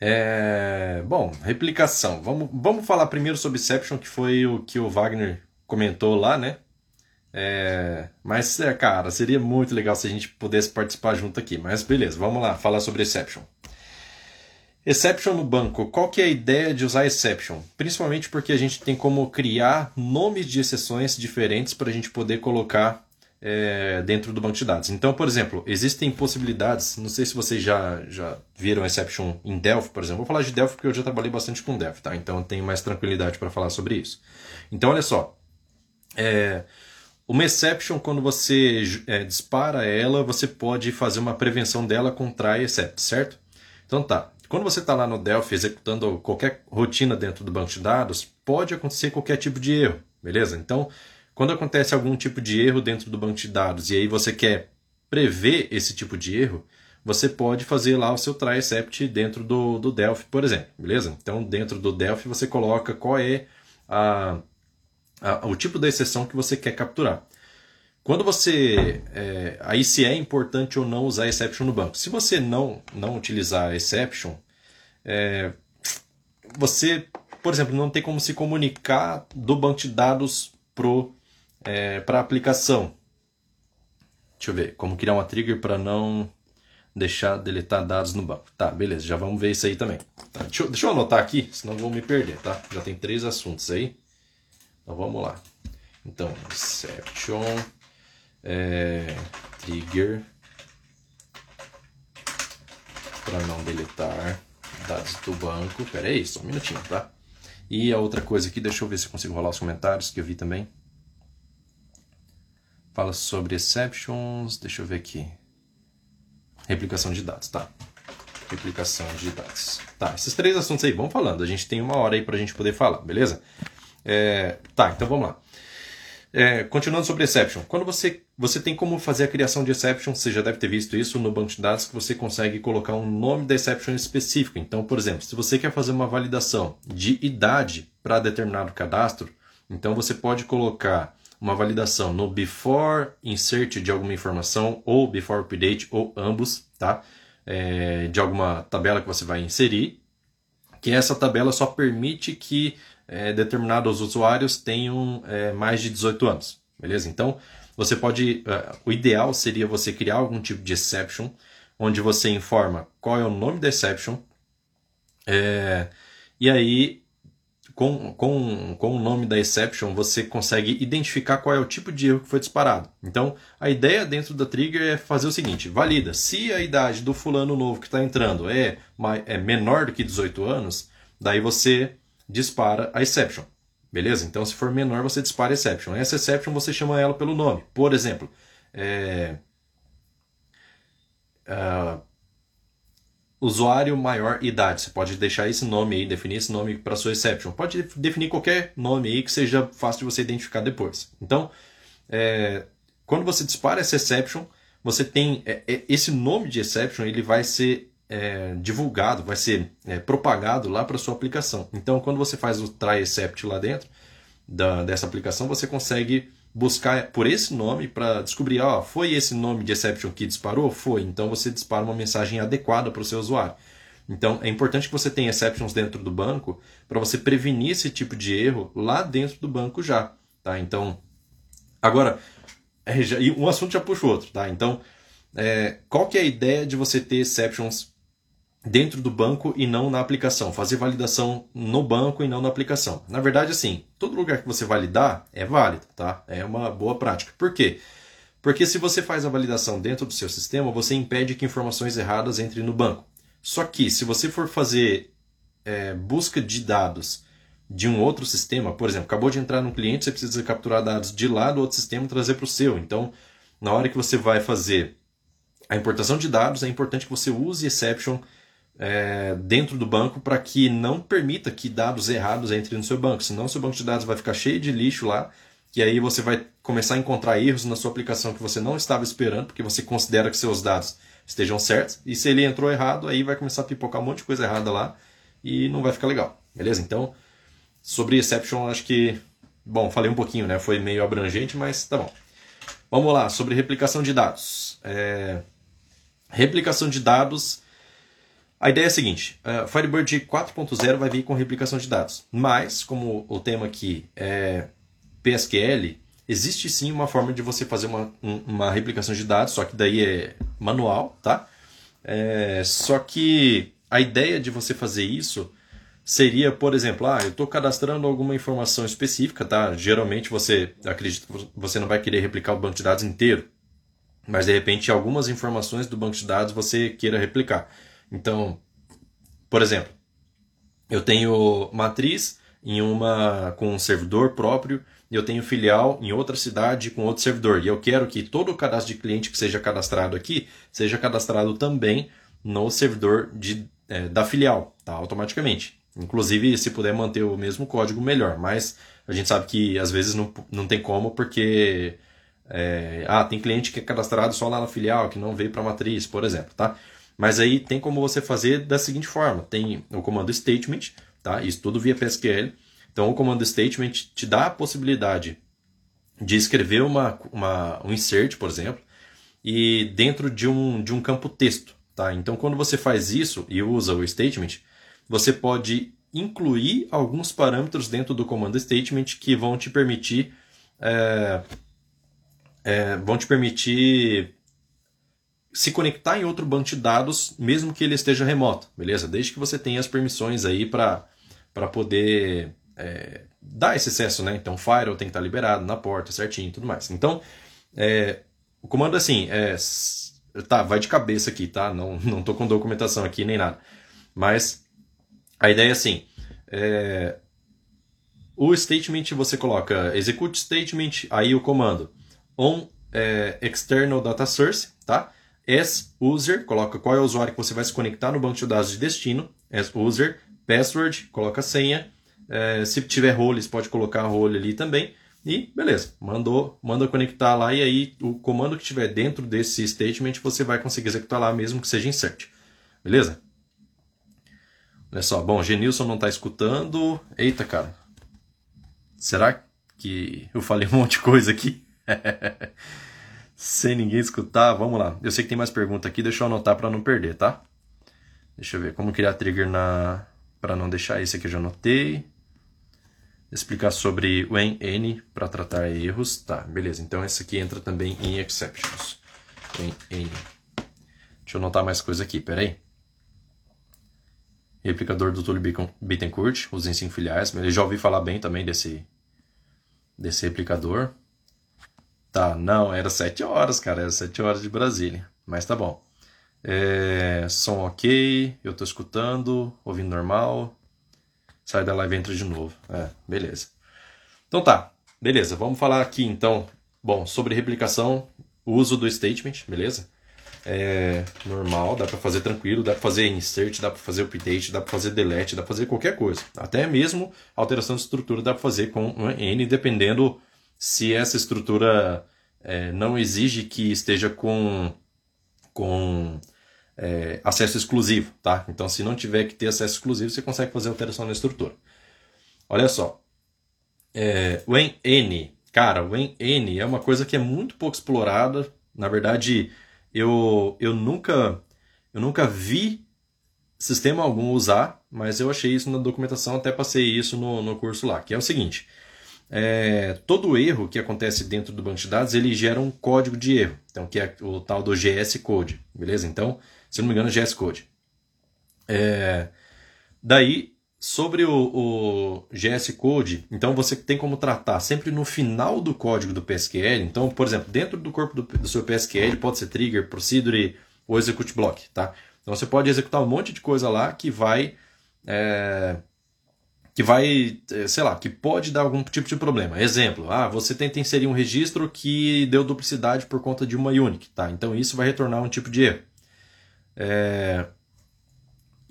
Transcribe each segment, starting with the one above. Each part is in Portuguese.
É, bom, replicação. Vamos, vamos falar primeiro sobre Exception, que foi o que o Wagner comentou lá, né? É, mas, é, cara, seria muito legal se a gente pudesse participar junto aqui. Mas beleza, vamos lá, falar sobre Exception. Exception no banco. Qual que é a ideia de usar Exception? Principalmente porque a gente tem como criar nomes de exceções diferentes para a gente poder colocar é, dentro do banco de dados. Então, por exemplo, existem possibilidades, não sei se vocês já, já viram Exception em Delphi, por exemplo. Vou falar de Delphi porque eu já trabalhei bastante com Delphi, tá? Então eu tenho mais tranquilidade para falar sobre isso. Então, olha só. É, uma exception, quando você é, dispara ela, você pode fazer uma prevenção dela com try except, certo? Então tá. Quando você está lá no Delphi executando qualquer rotina dentro do banco de dados, pode acontecer qualquer tipo de erro, beleza? Então, quando acontece algum tipo de erro dentro do banco de dados e aí você quer prever esse tipo de erro, você pode fazer lá o seu try except dentro do, do Delphi, por exemplo, beleza? Então, dentro do Delphi você coloca qual é a, a, o tipo da exceção que você quer capturar. Quando você. É, aí se é importante ou não usar exception no banco. Se você não, não utilizar exception, é, você, por exemplo, não tem como se comunicar do banco de dados pro é, para aplicação. Deixa eu ver, como criar uma trigger para não deixar deletar dados no banco. Tá, beleza, já vamos ver isso aí também. Tá, deixa, eu, deixa, eu, anotar aqui, senão vou me perder, tá? Já tem três assuntos aí. Então vamos lá. Então, exception, é, trigger para não deletar dados do banco. Pera aí, só um minutinho, tá? E a outra coisa aqui, deixa eu ver se eu consigo rolar os comentários que eu vi também. Fala sobre exceptions, deixa eu ver aqui. Replicação de dados, tá. Replicação de dados. Tá, esses três assuntos aí, vamos falando. A gente tem uma hora aí pra gente poder falar, beleza? É, tá, então vamos lá. É, continuando sobre exception. Quando você, você tem como fazer a criação de exception, você já deve ter visto isso no banco de dados, que você consegue colocar um nome da exception específico. Então, por exemplo, se você quer fazer uma validação de idade para determinado cadastro, então você pode colocar uma validação no before insert de alguma informação ou before update ou ambos, tá? É, de alguma tabela que você vai inserir, que essa tabela só permite que é, determinados usuários tenham é, mais de 18 anos, beleza? Então você pode, uh, o ideal seria você criar algum tipo de exception, onde você informa qual é o nome da exception, é, e aí com, com, com o nome da exception, você consegue identificar qual é o tipo de erro que foi disparado. Então, a ideia dentro da trigger é fazer o seguinte: valida. Se a idade do fulano novo que está entrando é, é menor do que 18 anos, daí você dispara a exception. Beleza? Então, se for menor, você dispara a exception. Essa exception você chama ela pelo nome. Por exemplo, é, uh, usuário maior idade. Você pode deixar esse nome aí, definir esse nome para sua exception. Pode definir qualquer nome aí que seja fácil de você identificar depois. Então, é, quando você dispara essa exception, você tem é, é esse nome de exception, ele vai ser é, divulgado, vai ser é, propagado lá para sua aplicação. Então, quando você faz o try except lá dentro da, dessa aplicação, você consegue buscar por esse nome para descobrir, ó, foi esse nome de exception que disparou? Foi. Então você dispara uma mensagem adequada para o seu usuário. Então é importante que você tenha exceptions dentro do banco para você prevenir esse tipo de erro lá dentro do banco já, tá? Então, agora, é, um assunto já puxa o outro, tá? Então, é, qual que é a ideia de você ter exceptions dentro do banco e não na aplicação, fazer validação no banco e não na aplicação. Na verdade, assim, todo lugar que você validar é válido, tá? É uma boa prática. Por quê? Porque se você faz a validação dentro do seu sistema, você impede que informações erradas entrem no banco. Só que se você for fazer é, busca de dados de um outro sistema, por exemplo, acabou de entrar num cliente, você precisa capturar dados de lá do outro sistema e trazer para o seu. Então, na hora que você vai fazer a importação de dados, é importante que você use exception é, dentro do banco para que não permita que dados errados entrem no seu banco. Senão, seu banco de dados vai ficar cheio de lixo lá, e aí você vai começar a encontrar erros na sua aplicação que você não estava esperando, porque você considera que seus dados estejam certos. E se ele entrou errado, aí vai começar a pipocar um monte de coisa errada lá e não vai ficar legal. Beleza? Então, sobre exception, acho que. Bom, falei um pouquinho, né? Foi meio abrangente, mas tá bom. Vamos lá, sobre replicação de dados. É... Replicação de dados A ideia é a seguinte: uh, Firebird 4.0 vai vir com replicação de dados, mas, como o tema aqui é PSQL, existe sim uma forma de você fazer uma, uma replicação de dados, só que daí é manual, tá? É, só que a ideia de você fazer isso seria, por exemplo, ah, eu estou cadastrando alguma informação específica, tá? Geralmente você acredita você não vai querer replicar o banco de dados inteiro, mas de repente algumas informações do banco de dados você queira replicar. Então, por exemplo, eu tenho matriz em uma com um servidor próprio eu tenho filial em outra cidade com outro servidor. E eu quero que todo o cadastro de cliente que seja cadastrado aqui seja cadastrado também no servidor de, é, da filial, tá? automaticamente. Inclusive, se puder manter o mesmo código, melhor. Mas a gente sabe que às vezes não, não tem como, porque é, ah, tem cliente que é cadastrado só lá na filial, que não veio para a matriz, por exemplo. Tá? Mas aí tem como você fazer da seguinte forma: tem o comando statement, tá? isso tudo via PSQL. Então, o comando statement te dá a possibilidade de escrever uma, uma, um insert, por exemplo, e dentro de um, de um campo texto. Tá? Então, quando você faz isso e usa o statement, você pode incluir alguns parâmetros dentro do comando statement que vão te permitir é, é, vão te permitir se conectar em outro banco de dados, mesmo que ele esteja remoto, beleza? Desde que você tenha as permissões aí para poder é, dar esse acesso, né? Então, Firewall tem que estar liberado na porta, certinho e tudo mais. Então, é, o comando assim, é, tá, vai de cabeça aqui, tá? Não, não tô com documentação aqui nem nada. Mas a ideia é assim: é, o statement você coloca execute statement, aí o comando on é, external data source, tá? As user, coloca qual é o usuário que você vai se conectar no banco de dados de destino. As user, password, coloca a senha. É, se tiver roles, pode colocar role ali também. E beleza, mandou, manda conectar lá e aí o comando que tiver dentro desse statement você vai conseguir executar lá mesmo que seja insert. Beleza? Olha só, bom, Genilson não está escutando. Eita, cara. Será que eu falei um monte de coisa aqui? Sem ninguém escutar, vamos lá. Eu sei que tem mais pergunta aqui, deixa eu anotar para não perder, tá? Deixa eu ver como criar trigger na para não deixar esse aqui eu já anotei. Explicar sobre o n para tratar erros. Tá, beleza. Então esse aqui entra também em exceptions. N. Deixa eu anotar mais coisa aqui, peraí replicador do Túlio Bittencourt, os em filiais. Eu já ouvi falar bem também desse, desse replicador. Tá, não, era 7 horas, cara, era 7 horas de Brasília. Mas tá bom. É, som ok, eu tô escutando, ouvindo normal. Sai da live e entra de novo. É, beleza. Então tá, beleza. Vamos falar aqui então, bom, sobre replicação, uso do statement, beleza? é normal, dá para fazer tranquilo, dá para fazer insert, dá para fazer update, dá para fazer delete, dá para fazer qualquer coisa. Até mesmo alteração de estrutura dá para fazer com um n, dependendo se essa estrutura é, não exige que esteja com, com é, acesso exclusivo, tá? Então, se não tiver que ter acesso exclusivo, você consegue fazer alteração na estrutura. Olha só, é, o n, cara, o n é uma coisa que é muito pouco explorada. Na verdade, eu, eu nunca eu nunca vi sistema algum usar, mas eu achei isso na documentação, até passei isso no, no curso lá, que é o seguinte. É, todo erro que acontece dentro do banco de dados, ele gera um código de erro, então que é o tal do GS Code, beleza? Então, se não me engano, é GS Code. É, daí, sobre o, o, GS Code, então você tem como tratar sempre no final do código do PSQL. Então, por exemplo, dentro do corpo do, do seu PSQL pode ser trigger, procedure ou execute block, tá? Então você pode executar um monte de coisa lá que vai é, que vai, é, sei lá, que pode dar algum tipo de problema. Exemplo, ah, você tenta inserir um registro que deu duplicidade por conta de uma unique, tá? Então isso vai retornar um tipo de erro. É,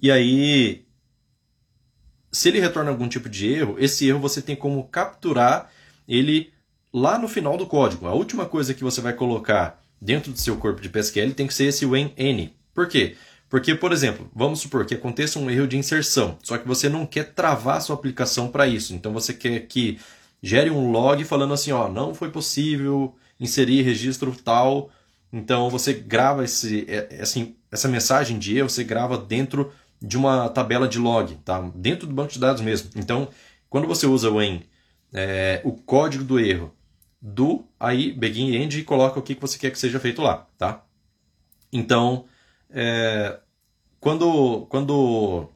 e aí se ele retorna algum tipo de erro, esse erro você tem como capturar ele lá no final do código. A última coisa que você vai colocar dentro do seu corpo de PSQL tem que ser esse when any. Por quê? Porque, por exemplo, vamos supor que aconteça um erro de inserção, só que você não quer travar a sua aplicação para isso. Então você quer que gere um log falando assim, ó, não foi possível inserir registro tal Então você grava esse, é, assim, essa mensagem de erro, você grava dentro de uma tabela de log, tá? dentro do banco de dados mesmo. Então, quando você usa o em é, o código do erro do aí begin end e coloca o que você quer que seja feito lá, tá? Então, é, quando, quando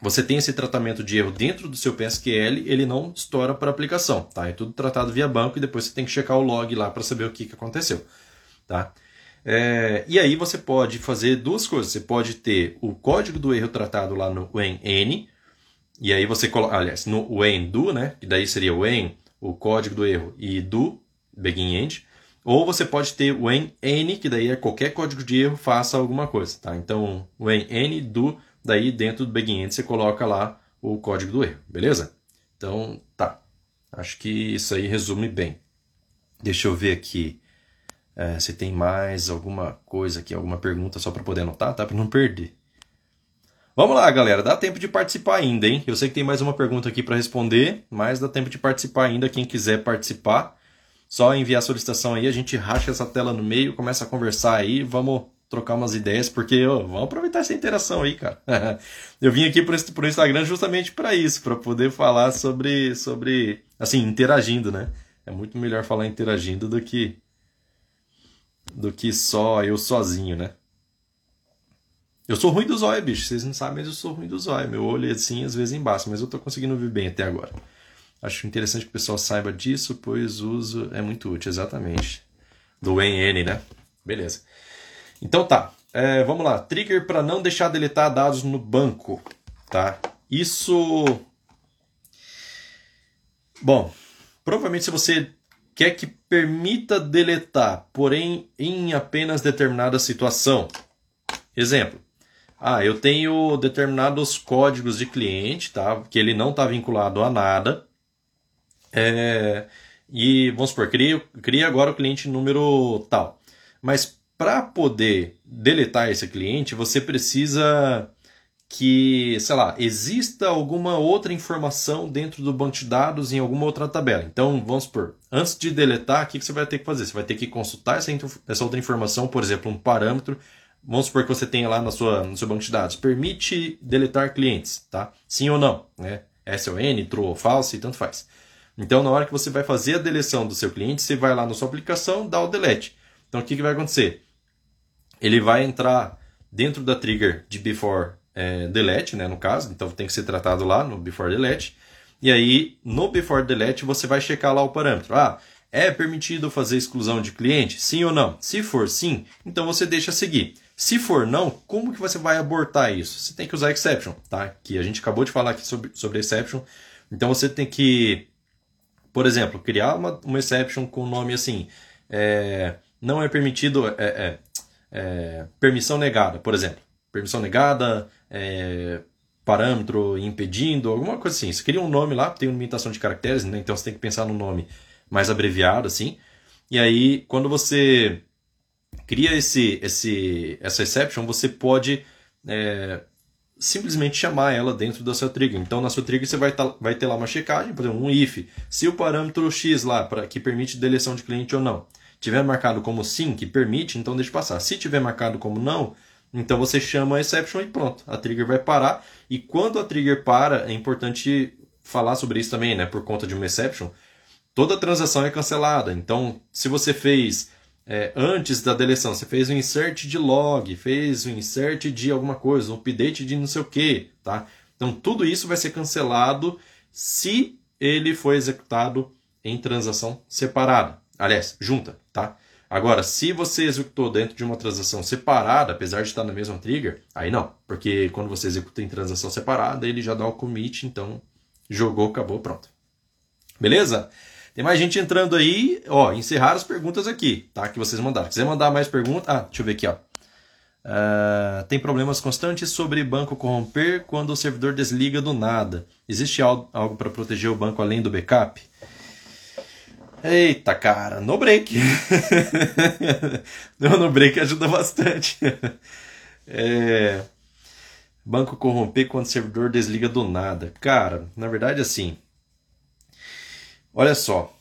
você tem esse tratamento de erro dentro do seu PSQL, ele não estoura para aplicação, tá? É tudo tratado via banco e depois você tem que checar o log lá para saber o que, que aconteceu, tá? É, e aí você pode fazer duas coisas. Você pode ter o código do erro tratado lá no when n, e aí você coloca, aliás, no when do, né? Que daí seria o when, o código do erro, e do, begin end. Ou você pode ter o n, que daí é qualquer código de erro faça alguma coisa, tá? Então, when n do, daí dentro do begin você coloca lá o código do erro, beleza? Então, tá. Acho que isso aí resume bem. Deixa eu ver aqui é, se tem mais alguma coisa aqui, alguma pergunta só para poder anotar, tá? Para não perder. Vamos lá, galera. Dá tempo de participar ainda, hein? Eu sei que tem mais uma pergunta aqui para responder, mas dá tempo de participar ainda. Quem quiser participar, só enviar a solicitação aí. A gente racha essa tela no meio, começa a conversar aí. Vamos trocar umas ideias, porque ó, vamos aproveitar essa interação aí, cara. Eu vim aqui para o Instagram justamente para isso, para poder falar sobre, sobre, assim, interagindo, né? É muito melhor falar interagindo do que do que só eu sozinho, né? Eu sou ruim do zóio, bicho. Vocês não sabem, mas eu sou ruim do zóio. Meu olho é assim, às vezes embaixo, mas eu tô conseguindo ver bem até agora. Acho interessante que o pessoal saiba disso, pois uso é muito útil, exatamente. Do NN, né? Beleza. Então tá. É, vamos lá. Trigger para não deixar deletar dados no banco, tá? Isso. Bom, provavelmente se você quer que permita deletar, porém em apenas determinada situação. Exemplo. Ah, eu tenho determinados códigos de cliente, tá? Que ele não está vinculado a nada. É, e vamos supor, cria, agora o cliente número tal. Mas para poder deletar esse cliente, você precisa que, sei lá, exista alguma outra informação dentro do banco de dados em alguma outra tabela. Então, vamos supor, antes de deletar, o que você vai ter que fazer? Você vai ter que consultar essa, essa outra informação, por exemplo, um parâmetro. Vamos supor que você tenha lá na sua, no seu banco de dados. Permite deletar clientes, tá? Sim ou não, né? SON, true ou false, tanto faz. Então, na hora que você vai fazer a deleção do seu cliente, você vai lá na sua aplicação, dá o delete. Então, o que, que vai acontecer? Ele vai entrar dentro da trigger de before é, delete, né, no caso, então tem que ser tratado lá no before delete. E aí, no before delete, você vai checar lá o parâmetro. Ah, é permitido fazer exclusão de cliente? Sim ou não? Se for sim, então você deixa seguir. Se for não, como que você vai abortar isso? Você tem que usar exception, tá? Que a gente acabou de falar aqui sobre, sobre exception. Então você tem que, por exemplo, criar uma, uma exception com o nome assim, é, não é permitido, é, é, é permissão negada, por exemplo. Permissão negada, é, parâmetro impedindo, alguma coisa assim. Você cria um nome lá, tem uma limitação de caracteres, né? então você tem que pensar no nome mais abreviado, assim. E aí, quando você cria esse, esse, essa exception, você pode é, simplesmente chamar ela dentro da sua trigger. Então, na sua trigger você vai, tá, vai ter lá uma checagem, por exemplo, um if. Se o parâmetro x lá, pra, que permite deleção de cliente ou não, tiver marcado como sim, que permite, então deixa passar. Se tiver marcado como não, então você chama a exception e pronto, a trigger vai parar. E quando a trigger para, é importante falar sobre isso também, né? Por conta de uma exception, toda transação é cancelada. Então, se você fez é, antes da deleção, você fez um insert de log, fez um insert de alguma coisa, um update de não sei o que, tá? Então, tudo isso vai ser cancelado se ele foi executado em transação separada. Aliás, junta, tá? Agora, se você executou dentro de uma transação separada, apesar de estar na mesma trigger, aí não, porque quando você executa em transação separada, ele já dá o commit, então jogou, acabou, pronto. Beleza? Tem mais gente entrando aí, ó, encerrar as perguntas aqui, tá? Que vocês mandaram. Quiser mandar mais perguntas, ah, deixa eu ver aqui, ó. Uh, tem problemas constantes sobre banco corromper quando o servidor desliga do nada. Existe algo, algo para proteger o banco além do backup? Eita, cara, no break. no break ajuda bastante. É... Banco corromper quando o servidor desliga do nada. Cara, na verdade, assim. Olha só.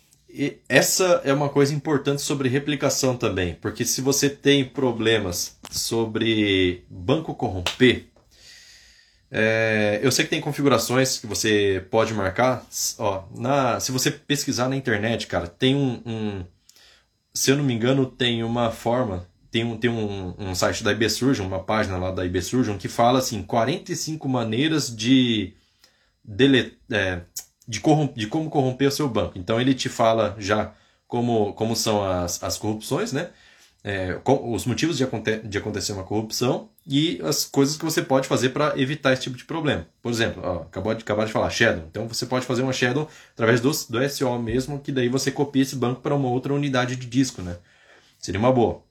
essa é uma coisa importante sobre replicação também, porque se você tem problemas sobre banco corromper, é, eu sei que tem configurações que você pode marcar. Ó, na, se você pesquisar na internet, cara, tem um, um se eu não me engano, tem uma forma, tem um, tem um, um site da IBSurgeon, uma página lá da IBSurgeon, que fala assim, 45 maneiras de, dele, é, de, de como corromper o seu banco. Então ele te fala já como, como são as, as corrupções, né? É, os motivos de, aconte de acontecer uma corrupção e as coisas que você pode fazer para evitar esse tipo de problema. Por exemplo, ó, acabou de acabar de falar Shadow. Então você pode fazer uma Shadow através do, do SO mesmo, que daí você copia esse banco para uma outra unidade de disco, né? Seria uma boa.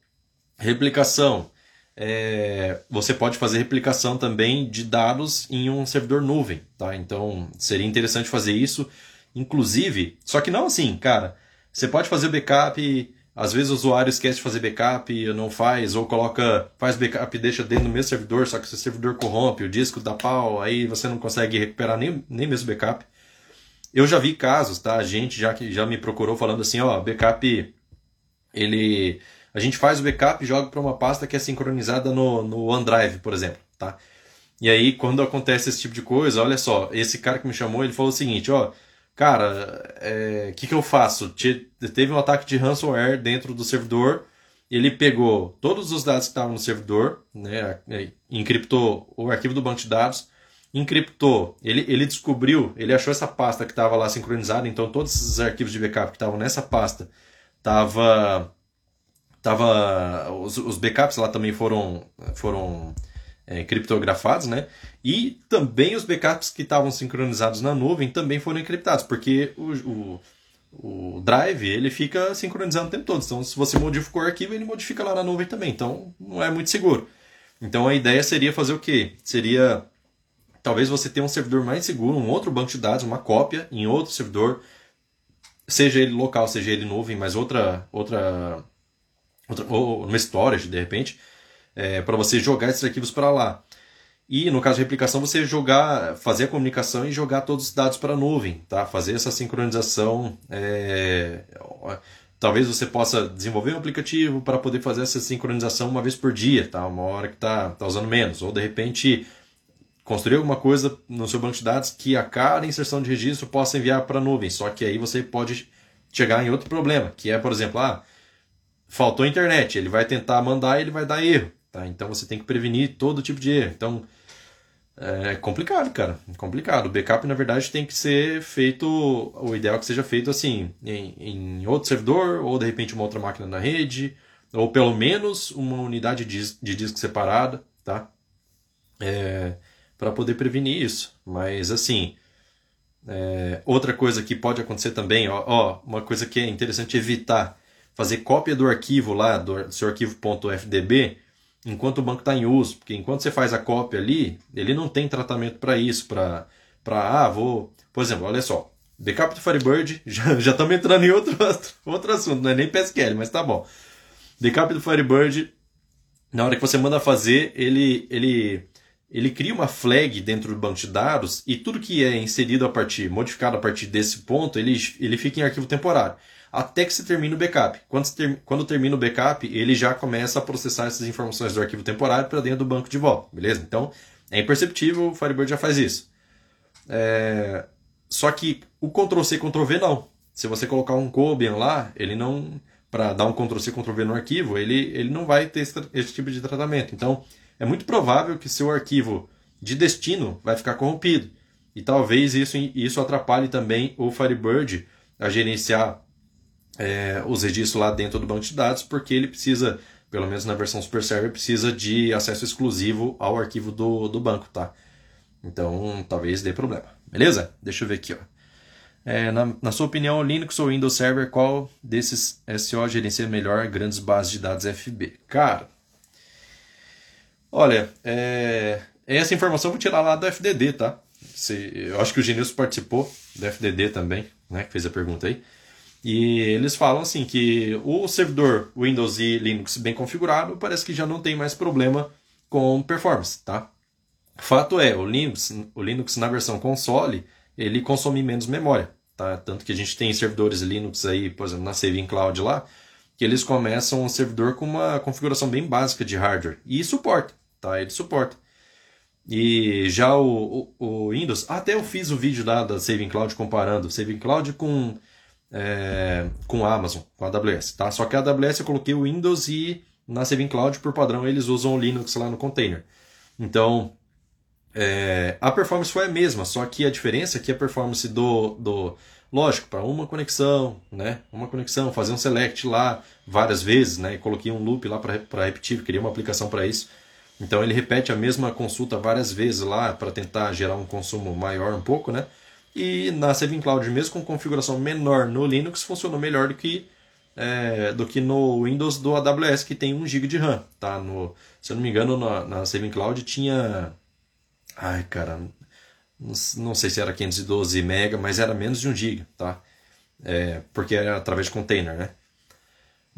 Replicação. É, você pode fazer replicação também de dados em um servidor nuvem, tá? Então seria interessante fazer isso, inclusive, só que não assim, cara. Você pode fazer o backup às vezes o usuário esquece de fazer backup, não faz, ou coloca, faz backup e deixa dentro do mesmo servidor, só que se o servidor corrompe, o disco dá pau, aí você não consegue recuperar nem, nem mesmo backup. Eu já vi casos, tá? A gente já, já me procurou falando assim, ó, backup, ele... A gente faz o backup e joga para uma pasta que é sincronizada no, no OneDrive, por exemplo, tá? E aí, quando acontece esse tipo de coisa, olha só, esse cara que me chamou, ele falou o seguinte, ó, cara, o é, que, que eu faço? Teve um ataque de ransomware dentro do servidor, ele pegou todos os dados que estavam no servidor, né, é, encriptou o arquivo do banco de dados, encriptou, ele, ele descobriu, ele achou essa pasta que estava lá sincronizada, então todos esses arquivos de backup que estavam nessa pasta, tava, tava os, os backups lá também foram, foram é, criptografados, né? E também os backups que estavam sincronizados na nuvem também foram encriptados, porque o, o, o, Drive ele fica sincronizando o tempo todo. Então, se você modificou o arquivo, ele modifica lá na nuvem também. Então, não é muito seguro. Então, a ideia seria fazer o quê? Seria talvez você ter um servidor mais seguro, um outro banco de dados, uma cópia em outro servidor, seja ele local, seja ele nuvem, mas outra, outra ou uma storage de repente é, para você jogar esses arquivos para lá. E no caso de replicação, você jogar, fazer a comunicação e jogar todos os dados para a nuvem, tá? Fazer essa sincronização. É... Talvez você possa desenvolver um aplicativo para poder fazer essa sincronização uma vez por dia, tá? Uma hora que está tá usando menos. Ou de repente construir alguma coisa no seu banco de dados que a cada inserção de registro possa enviar para a nuvem. Só que aí você pode chegar em outro problema, que é, por exemplo, ah, faltou internet, ele vai tentar mandar e ele vai dar erro. Tá? Então você tem que prevenir todo tipo de erro. Então é complicado, cara. É complicado. O backup, na verdade, tem que ser feito. O ideal é que seja feito assim, em, em outro servidor, ou de repente uma outra máquina na rede, ou pelo menos uma unidade de, disco separada, tá? É, para poder prevenir isso. Mas assim. É, outra coisa que pode acontecer também, ó, ó, uma coisa que é interessante evitar, fazer cópia do arquivo lá, do seu arquivo.fdb, enquanto o banco está em uso, porque enquanto você faz a cópia ali, ele não tem tratamento para isso, para, ah, vou... Por exemplo, olha só, backup do Firebird, já, já estamos entrando em outro, outro assunto, não é nem PSQL, mas tá bom. Backup do Firebird, na hora que você manda fazer, ele, ele, ele cria uma flag dentro do banco de dados e tudo que é inserido a partir, modificado a partir desse ponto, ele, ele fica em arquivo temporário até que se termine o backup. Quando, ter, quando termina o backup, ele já começa a processar essas informações do arquivo temporário para dentro do banco de volta, beleza? Então, é imperceptível, o Firebird já faz isso. É... Só que o Ctrl-C, Ctrl-V não. Se você colocar um Cobian lá, ele não... Para dar um Ctrl-C, Ctrl-V no arquivo, ele, ele não vai ter esse, esse tipo de tratamento. Então, é muito provável que seu arquivo de destino vai ficar corrompido. E talvez isso, isso atrapalhe também o Firebird a gerenciar é, os registros lá dentro do banco de dados, porque ele precisa, pelo menos na versão Super Server, precisa de acesso exclusivo ao arquivo do, do banco, tá? Então, talvez dê problema. Beleza? Deixa eu ver aqui, ó. É, na, na, sua opinião, Linux ou Windows Server, qual desses SO gerencia melhor grandes bases de dados FB? Cara, olha, é, essa informação eu vou tirar lá do FDD, tá? Se, eu acho que o Genilson participou do FDD também, né? Que fez a pergunta aí. E eles falam assim que o servidor Windows e Linux bem configurado parece que já não tem mais problema com performance, tá? Fato é, o Linux, o Linux na versão console, ele consome menos memória, tá? Tanto que a gente tem servidores Linux aí, por exemplo, na Saving Cloud lá, que eles começam um servidor com uma configuração bem básica de hardware. E suporta, tá? Ele suporta. E já o, o, o Windows, até eu fiz o vídeo lá da Saving Cloud comparando Saving Cloud com é, com a Amazon, com a AWS, tá? Só que a AWS eu coloquei o Windows e na Saving Cloud, por padrão, eles usam o Linux lá no container. Então, é, a performance foi a mesma, só que a diferença é que a performance do, do lógico, para uma conexão, né? Uma conexão, fazer um select lá várias vezes, né? E coloquei um loop lá para repetir, queria uma aplicação para isso. Então ele repete a mesma consulta várias vezes lá para tentar gerar um consumo maior um pouco, né? E na Saving Cloud, mesmo com configuração menor no Linux, funcionou melhor do que é, do que no Windows do AWS, que tem 1 GB de RAM. Tá? No, se eu não me engano, na, na Saving Cloud tinha. Ai, cara, não, sei se era 512 MB, mas era menos de 1 GB, tá? É, porque era através de container, né?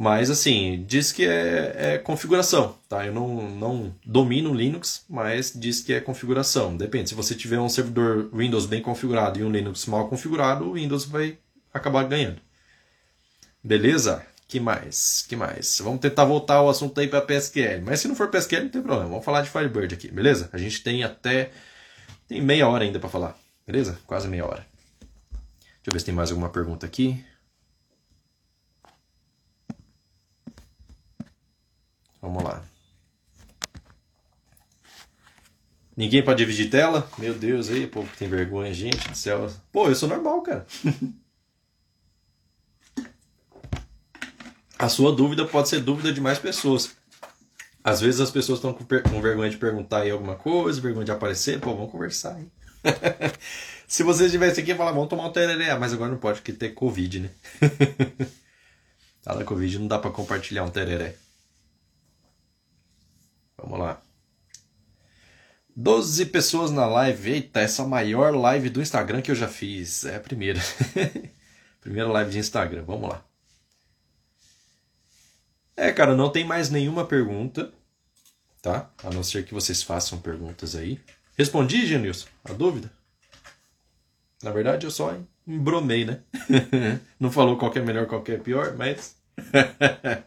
Mas assim, diz que é, é, configuração, tá? Eu não, não domino Linux, mas diz que é configuração. Depende, se você tiver um servidor Windows bem configurado e um Linux mal configurado, o Windows vai acabar ganhando. Beleza? Que mais? Que mais? Vamos tentar voltar ao assunto aí para PSQL. Mas se não for PSQL, não tem problema. Vamos falar de Firebird aqui, beleza? A gente tem até tem meia hora ainda para falar. Beleza? Quase meia hora. Deixa eu ver se tem mais alguma pergunta aqui. Vamos lá. Ninguém pode dividir tela? Meu Deus, aí, povo que tem vergonha, gente do céu. Pô, eu sou normal, cara. a sua dúvida pode ser dúvida de mais pessoas. Às vezes as pessoas estão com, com, vergonha de perguntar aí alguma coisa, vergonha de aparecer, pô, vamos conversar aí. Se vocês estivessem aqui, falar, vamos tomar um tereré, mas agora não pode, porque tem Covid, né? tá da Covid, não dá para compartilhar um tereré. Vamos lá. 12 pessoas na live. Eita, essa é maior live do Instagram que eu já fiz. É a primeira. primeira live de Instagram. Vamos lá. É, cara, não tem mais nenhuma pergunta, tá? A não ser que vocês façam perguntas aí. Respondi, Genilson? A dúvida? Na verdade, eu só embromei, né? não falou qual é melhor, qual é pior, mas.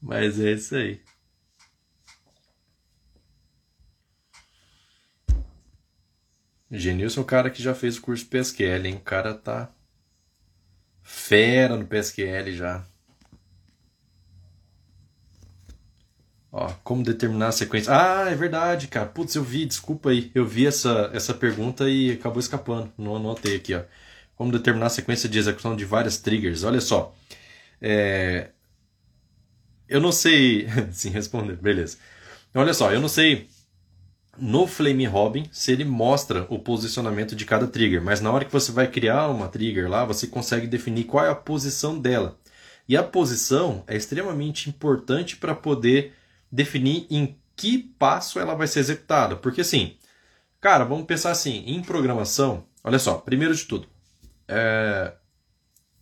mas é isso aí. Genilson é o cara que já fez o curso PSQL, hein? O cara tá fera no PSQL já. Ó, como determinar a sequência. Ah, é verdade, cara. Putz, eu vi, desculpa aí. Eu vi essa, essa pergunta e acabou escapando. Não anotei aqui, ó. Como determinar a sequência de execução de várias triggers. Olha só. É... Eu não sei. Sim, responder, beleza. Olha só, eu não sei no Flame Robin se ele mostra o posicionamento de cada trigger, mas na hora que você vai criar uma trigger lá, você consegue definir qual é a posição dela. E a posição é extremamente importante para poder definir em que passo ela vai ser executada. Porque assim, cara, vamos pensar assim, em programação, olha só, primeiro de tudo, é,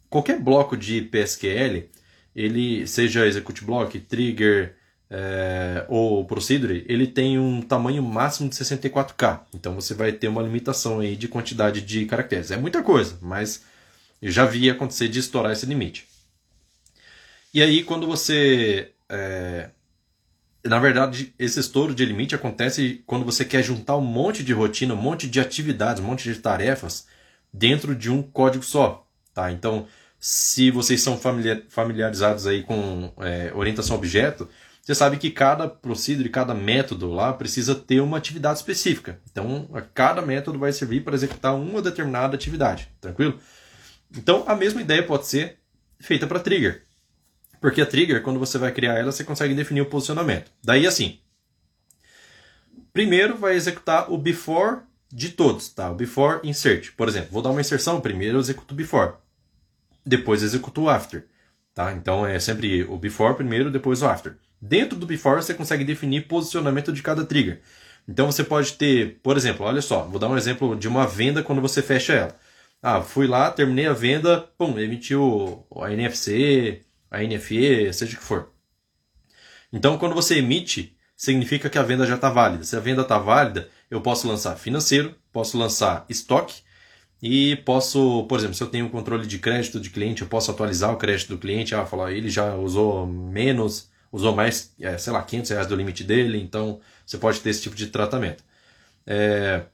qualquer bloco de PSQL, ele seja execute block, trigger é, ou procedure, ele tem um tamanho máximo de 64K. Então você vai ter uma limitação aí de quantidade de caracteres. É muita coisa, mas eu já vi acontecer de estourar esse limite. E aí quando você é, na verdade, esse estouro de limite acontece quando você quer juntar um monte de rotina, um monte de atividades, um monte de tarefas dentro de um código só. Tá? Então, se vocês são familiarizados aí com é, orientação a objeto, você sabe que cada procedure, cada método lá precisa ter uma atividade específica. Então, cada método vai servir para executar uma determinada atividade. Tranquilo? Então, a mesma ideia pode ser feita para trigger. Porque a trigger, quando você vai criar ela, você consegue definir o posicionamento. Daí assim, primeiro vai executar o before de todos, tá? O before insert. Por exemplo, vou dar uma inserção, primeiro eu executo o before. Depois executo o after, tá? Então é sempre o before primeiro, depois o after. Dentro do before você consegue definir posicionamento de cada trigger. Então você pode ter, por exemplo, olha só, vou dar um exemplo de uma venda quando você fecha ela. Ah, fui lá, terminei a venda, pum, emitiu a NFC, a NFE, seja o que for. Então, quando você emite, significa que a venda já está válida. Se a venda está válida, eu posso lançar financeiro, posso lançar estoque e posso, por exemplo, se eu tenho um controle de crédito de cliente, eu posso atualizar o crédito do cliente, ah, falar, ele já usou menos, usou mais, é, sei lá, 500 reais do limite dele, então você pode ter esse tipo de tratamento. É...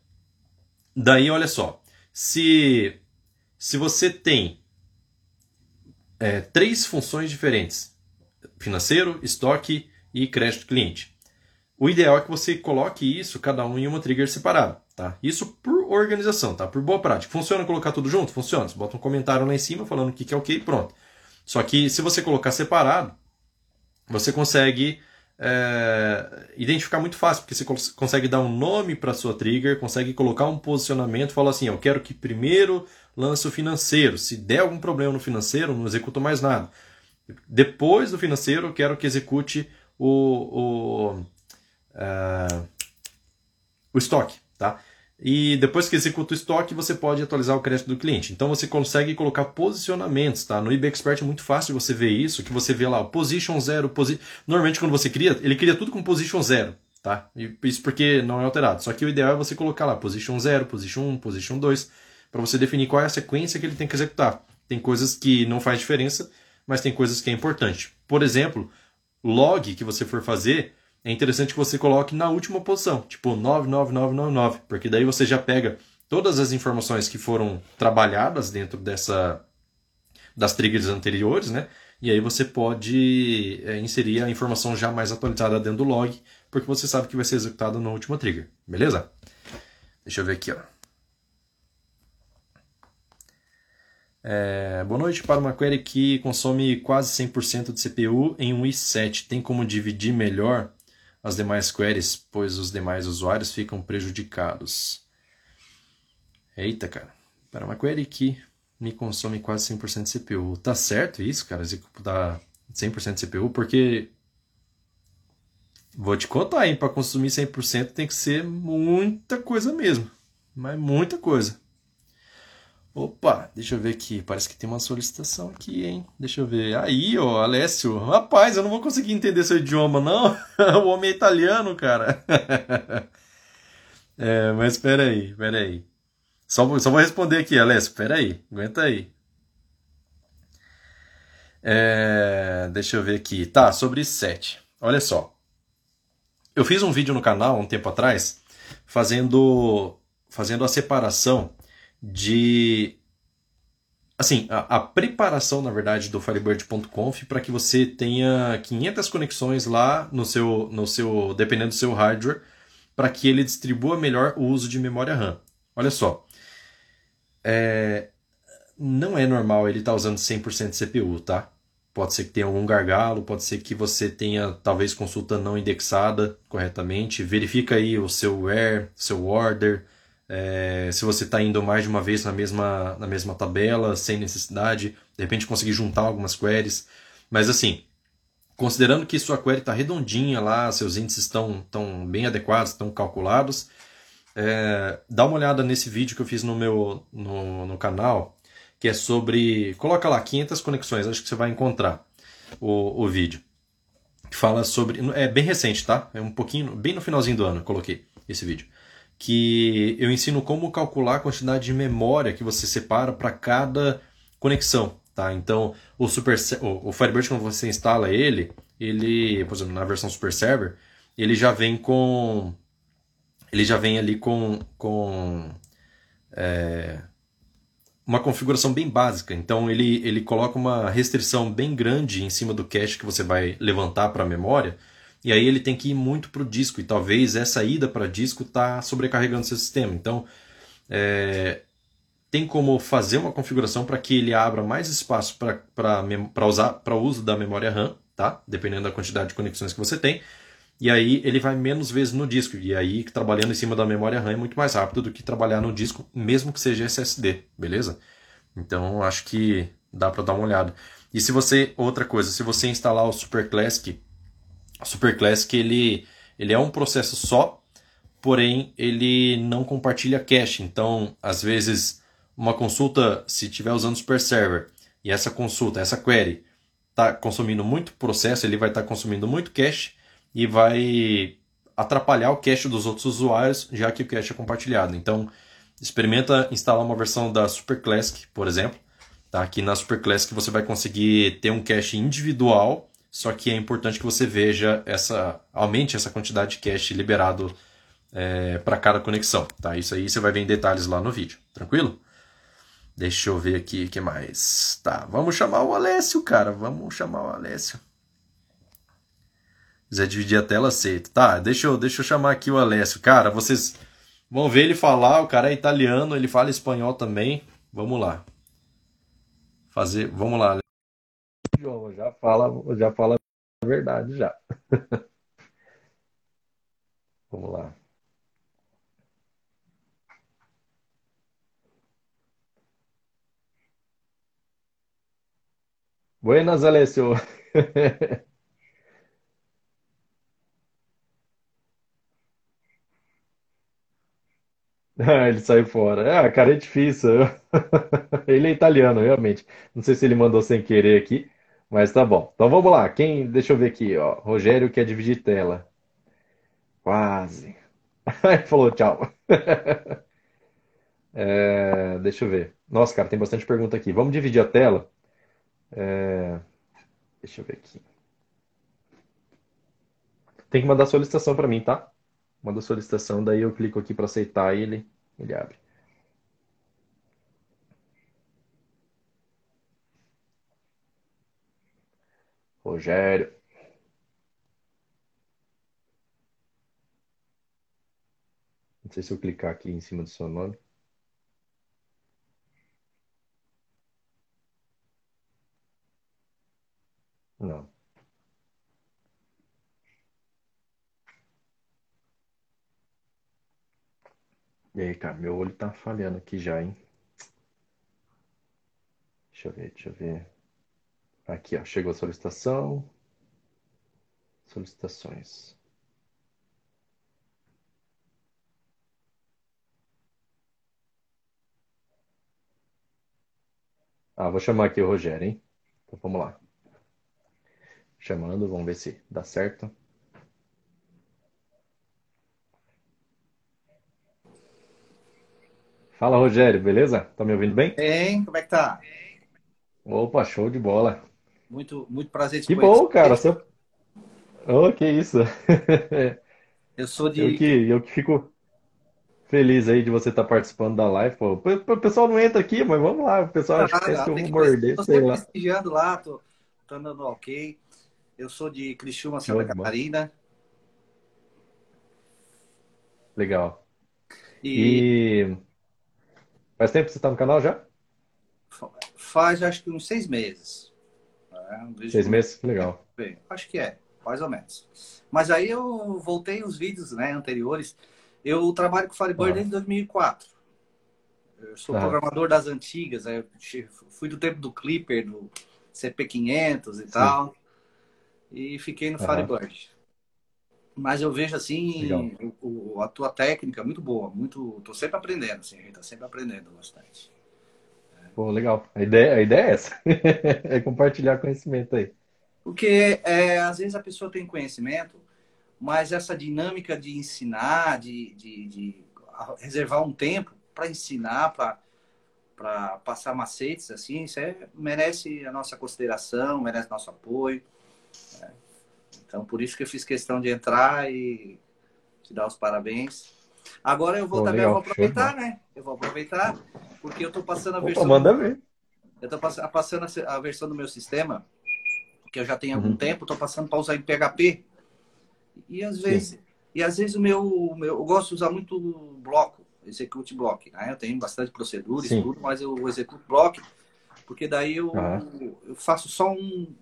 Daí, olha só, se, se você tem é, três funções diferentes, financeiro, estoque e crédito cliente, o ideal é que você coloque isso, cada um em uma trigger separada. Tá? Isso por organização, tá? por boa prática. Funciona colocar tudo junto? Funciona. Você bota um comentário lá em cima falando o que, é ok pronto. Só que se você colocar separado, você consegue é, identificar muito fácil, porque você consegue dar um nome para sua trigger, consegue colocar um posicionamento, falar assim, eu quero que primeiro lance o financeiro. Se der algum problema no financeiro, não executo mais nada. Depois do financeiro, eu quero que execute o, o, uh, o estoque. Tá? E depois que executa o estoque, você pode atualizar o crédito do cliente. Então você consegue colocar posicionamentos, tá? No eBay Expert é muito fácil você ver isso, que você vê lá o position zero, posi... normalmente quando você cria, ele cria tudo com position zero, tá? E isso porque não é alterado. Só que o ideal é você colocar lá position 0, position 1, position 2, para você definir qual é a sequência que ele tem que executar. Tem coisas que não faz diferença, mas tem coisas que é importante. Por exemplo, log que você for fazer, é interessante que você coloque na última posição, tipo 99999, porque daí você já pega todas as informações que foram trabalhadas dentro dessa das triggers anteriores, né? E aí você pode é, inserir a informação já mais atualizada dentro do log, porque você sabe que vai ser executado na última trigger, beleza? Deixa eu ver aqui, ó. É, boa noite para uma query que consome quase 100% de CPU em um i7. Tem como dividir melhor as demais queries, pois os demais usuários ficam prejudicados. Eita, cara. Para uma query que me consome quase 100% de CPU. Tá certo isso, cara? Executar 100% de CPU, porque vou te contar, hein? Para consumir 100% tem que ser muita coisa mesmo. Mas muita coisa. Opa, deixa eu ver aqui. Parece que tem uma solicitação aqui, hein? Deixa eu ver. Aí, ó, Alessio. Rapaz, eu não vou conseguir entender seu idioma, não. o homem é italiano, cara. é, mas espera aí, espera aí. Só, só vou responder aqui, Alessio. Espera aí, aguenta aí. É, deixa eu ver aqui. Tá, sobre 7. Olha só. Eu fiz um vídeo no canal um tempo atrás fazendo, fazendo a separação de assim, a, a, preparação, na verdade, do Firebird.conf para que você tenha 500 conexões lá no seu, no seu dependendo do seu hardware, para que ele distribua melhor o uso de memória RAM. Olha só, é, não é normal ele estar tá usando 100% de CPU, tá? Pode ser que tenha algum gargalo, pode ser que você tenha talvez consulta não indexada corretamente. Verifica aí o seu where, seu order, é, se você está indo mais de uma vez na mesma, na mesma tabela, sem necessidade, de repente conseguir juntar algumas queries. Mas assim, considerando que sua query está redondinha lá, seus índices estão tão bem adequados, estão calculados, é, dá uma olhada nesse vídeo que eu fiz no meu no, no canal, que é sobre. Coloca lá 500 conexões, acho que você vai encontrar o, o vídeo. Que fala sobre. É bem recente, tá? É um pouquinho. Bem no finalzinho do ano eu coloquei esse vídeo que eu ensino como calcular a quantidade de memória que você separa para cada conexão, tá? Então, o Super o, o Firebird quando você instala ele, ele, por exemplo, na versão Super Server, ele já vem com ele já vem ali com com é, uma configuração bem básica. Então ele, ele coloca uma restrição bem grande em cima do cache que você vai levantar para a memória e aí ele tem que ir muito para o disco, e talvez essa ida para disco está sobrecarregando seu sistema. Então, é, tem como fazer uma configuração para que ele abra mais espaço para uso da memória RAM, tá? dependendo da quantidade de conexões que você tem. E aí ele vai menos vezes no disco. E aí, trabalhando em cima da memória RAM é muito mais rápido do que trabalhar no disco, mesmo que seja SSD, beleza? Então acho que dá para dar uma olhada. E se você, outra coisa, se você instalar o Super Classic Super Classic ele, ele é um processo só, porém ele não compartilha cache. Então, às vezes, uma consulta, se estiver usando Super Server e essa consulta, essa query, está consumindo muito processo, ele vai estar tá consumindo muito cache e vai atrapalhar o cache dos outros usuários, já que o cache é compartilhado. Então, experimenta instalar uma versão da Super Classic, por exemplo. Tá? Aqui na Super Classic você vai conseguir ter um cache individual, só que é importante que você veja essa, aumente essa quantidade de cache liberado é, para cada conexão. Tá? Isso aí você vai ver em detalhes lá no vídeo, tranquilo? Deixa eu ver aqui o que mais. Tá, vamos chamar o Alessio, cara. Vamos chamar o Alessio. quiser dividir a tela, aceito. Tá, deixa eu, deixa eu chamar aqui o Alessio. Cara, vocês vão ver ele falar. O cara é italiano, ele fala espanhol também. Vamos lá. Fazer, vamos lá. Fala, já fala a verdade já. vamos lá. Buenas, Alessio. Ah, ele saiu fora. Ah, cara, é difícil. Ele é italiano, realmente. Não sei se ele mandou sem querer aqui, mas tá bom. Então vamos lá. Quem? Deixa eu ver aqui, ó. Rogério quer dividir tela. Quase. Falou tchau. É, deixa eu ver. Nossa, cara, tem bastante pergunta aqui. Vamos dividir a tela. É... Deixa eu ver aqui. Tem que mandar solicitação para mim, tá? Manda solicitação, daí eu clico aqui para aceitar e ele, ele abre. Rogério. Não sei se eu clicar aqui em cima do seu nome. Não. E aí, cara, meu olho tá falhando aqui já, hein? Deixa eu ver, deixa eu ver. Aqui, ó, chegou a solicitação. Solicitações. Ah, vou chamar aqui o Rogério, hein? Então vamos lá chamando, vamos ver se dá certo. Fala, Rogério, beleza? Tá me ouvindo bem? Bem, como é que tá? Opa, show de bola. Muito, muito prazer te Que bom, cara. Seu... Oh, que isso. Eu sou de. Eu que, eu que fico feliz aí de você estar tá participando da live. Pô. O pessoal não entra aqui, mas vamos lá. O pessoal ah, acha que, ah, que eu vou morder, sei lá. Prestigiando lá, tô, tô dando ok. Eu sou de Criciúma, Santa Catarina. Legal. E... e... Faz tempo que você está no canal já? Faz acho que uns seis meses. É, seis meses? Legal. Bem, acho que é, mais ou menos. Mas aí eu voltei os vídeos né, anteriores. Eu trabalho com Firebird ah. desde 2004. Eu sou ah. programador das antigas. Eu fui do tempo do Clipper, do CP500 e Sim. tal e fiquei no uhum. Firebird. Mas eu vejo assim, o, a tua técnica é muito boa, muito. Tô sempre aprendendo, assim, a gente tá sempre aprendendo bastante. Pô, legal. A ideia, a ideia é essa. é compartilhar conhecimento aí. Porque é, às vezes a pessoa tem conhecimento, mas essa dinâmica de ensinar, de, de, de reservar um tempo para ensinar, para passar macetes, assim, isso é, merece a nossa consideração, merece nosso apoio. Então, por isso que eu fiz questão de entrar e te dar os parabéns. Agora eu vou Pô, também legal, vou aproveitar, show, né? Eu vou aproveitar, porque eu estou passando a versão. Opa, manda ver. Eu estou passando a versão do meu sistema, que eu já tenho algum uhum. tempo, estou passando para usar em PHP. E às vezes, Sim. e às vezes o meu, meu, eu gosto de usar muito bloco, execute block, né? Eu tenho bastante procedura e tudo, mas eu executo block, porque daí eu, uhum. eu faço só um,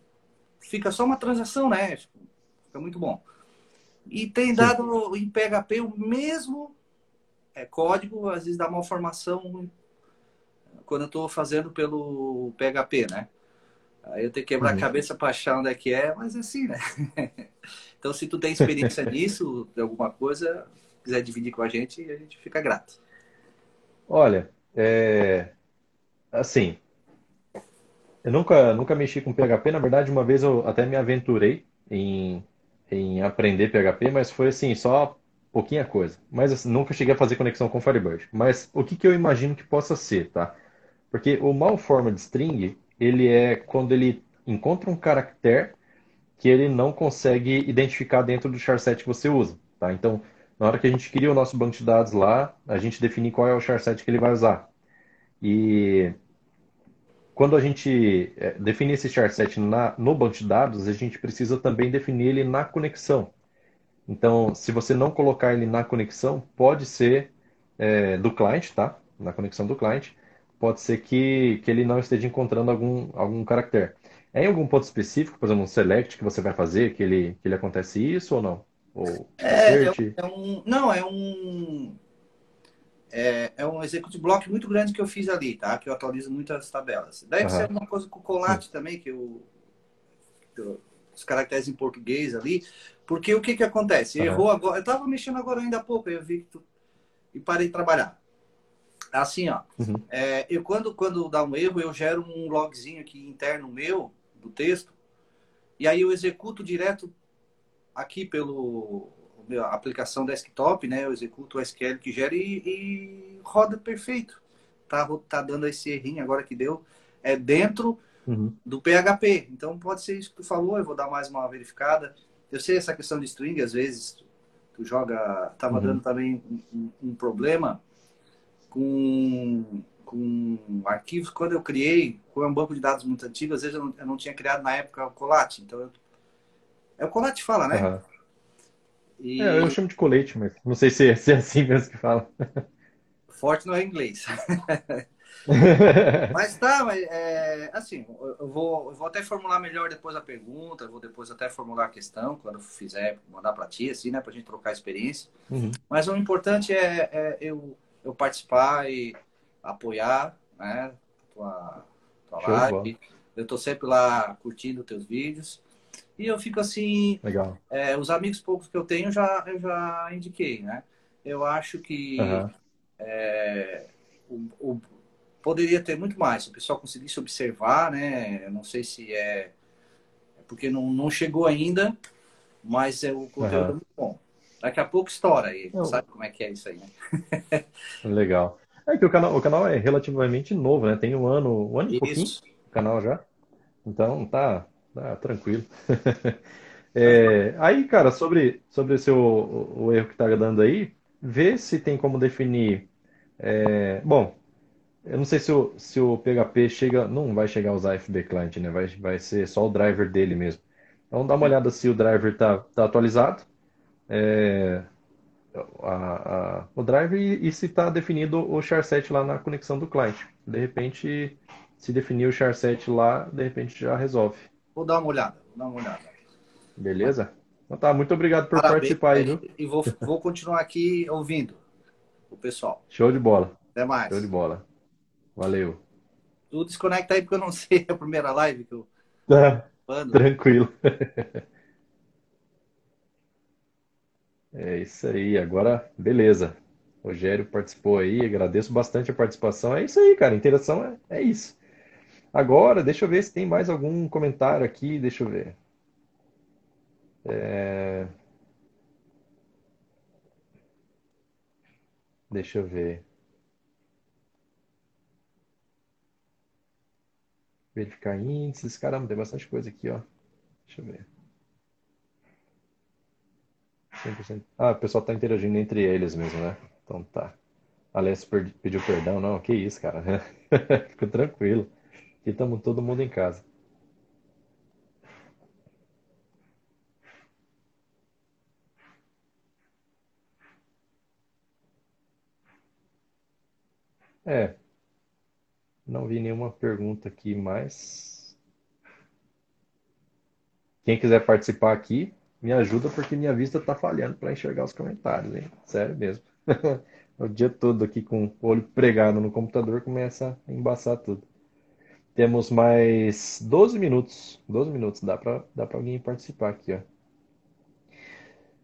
fica só uma transação, né? Fica muito bom. E tem dado Sim. em PHP o mesmo é, código, às vezes dá malformação quando eu estou fazendo pelo PHP, né? Aí eu tenho que quebrar uhum. a cabeça para achar onde é que é, mas é assim, né? então, se tu tem experiência nisso, de alguma coisa, quiser dividir com a gente, a gente fica grato. Olha, é... assim, eu nunca, nunca mexi com PHP. Na verdade, uma vez eu até me aventurei em, em aprender PHP, mas foi assim, só pouquinha coisa. Mas assim, nunca cheguei a fazer conexão com Firebird. Mas o que, que eu imagino que possa ser, tá? Porque o malformed string, ele é quando ele encontra um caractere que ele não consegue identificar dentro do charset que você usa, tá? Então, na hora que a gente cria o nosso banco de dados lá, a gente define qual é o charset que ele vai usar. E quando a gente é, define esse charset na, no banco de dados, a gente precisa também definir ele na conexão. Então, se você não colocar ele na conexão, pode ser é, do cliente, tá? Na conexão do cliente, pode ser que, que ele não esteja encontrando algum, algum caractere. É em algum ponto específico, por exemplo, um select que você vai fazer, que ele, que ele acontece isso ou não? Ou é, é, é um, não, é um é, é um execute block muito grande que eu fiz ali, tá? Que eu atualizo muitas tabelas. Deve uhum. ser alguma coisa com o Colate também, que eu, eu, os caracteres em português ali. Porque o que que acontece? Uhum. Errou agora. Eu tava mexendo agora ainda há pouco, eu vi que tu, e parei de trabalhar. Assim, ó. Uhum. É, eu quando, quando dá um erro, eu gero um logzinho aqui interno meu do texto. E aí eu executo direto aqui pelo a aplicação desktop, né? Eu executo o SQL que gera e, e, roda perfeito. Tá, tá dando esse errinho agora que deu. É dentro uhum. do PHP. Então pode ser isso que tu falou, eu vou dar mais uma verificada. Eu sei essa questão de string, às vezes tu joga. Tava uhum. dando também um, um, problema com, com arquivos. Quando eu criei, como é um banco de dados muito antigo, às vezes eu não, eu não tinha criado na época o Colate. Então eu, é o Colate fala, né? Uhum. E... É, eu chamo de colete, mas não sei se é, se é assim mesmo que fala. Forte não é inglês. mas tá, mas é, assim, eu vou, eu vou até formular melhor depois a pergunta, vou depois até formular a questão, quando fizer, mandar para ti, assim, né, pra gente trocar experiência. Uhum. Mas o importante é, é, eu, eu participar e apoiar, né, tua, tua live. Eu tô sempre lá curtindo teus vídeos. E eu fico assim. Legal. É, os amigos poucos que eu tenho já, eu já indiquei, né? Eu acho que uhum. é, o, o, poderia ter muito mais. Se o pessoal conseguisse observar, né? Eu não sei se é, é. Porque não, não chegou ainda, mas é, o conteúdo uhum. é muito bom. Daqui a pouco estoura aí. Não. Sabe como é que é isso aí, né? Legal. É que o canal, o canal é relativamente novo, né? Tem um ano, um ano e pouquinho o canal já. Então tá, ah, tranquilo. É, aí, cara, sobre, sobre esse, o, o erro que está dando aí, vê se tem como definir. É, bom, eu não sei se o, se o PHP chega. Não vai chegar a usar FB Client, né? Vai, vai ser só o driver dele mesmo. Então dá uma olhada se o driver está tá atualizado. É, a, a, o driver e, e se está definido o charset lá na conexão do cliente. De repente, se definir o charset lá, de repente já resolve. Vou dar uma olhada, vou dar uma olhada. Beleza? Então tá, muito obrigado por Parabéns, participar aí, viu? E vou, vou continuar aqui ouvindo o pessoal. Show de bola. Até mais. Show de bola. Valeu. Tu desconecta aí porque eu não sei a primeira live que eu. Tá. Tranquilo. É isso aí, agora beleza. Rogério participou aí, agradeço bastante a participação. É isso aí, cara. Interação é, é isso. Agora, deixa eu ver se tem mais algum comentário aqui. Deixa eu ver. É... Deixa eu ver. Verificar índices. Caramba, tem bastante coisa aqui, ó. Deixa eu ver. 100%. Ah, o pessoal tá interagindo entre eles mesmo, né? Então tá. Alessio pediu perdão. Não, que isso, cara. Fica tranquilo. Aqui estamos todo mundo em casa. É, não vi nenhuma pergunta aqui mais. Quem quiser participar aqui, me ajuda porque minha vista está falhando para enxergar os comentários, hein? Sério mesmo. o dia todo aqui com o olho pregado no computador começa a embaçar tudo. Temos mais 12 minutos. 12 minutos, dá para dá pra alguém participar aqui, ó.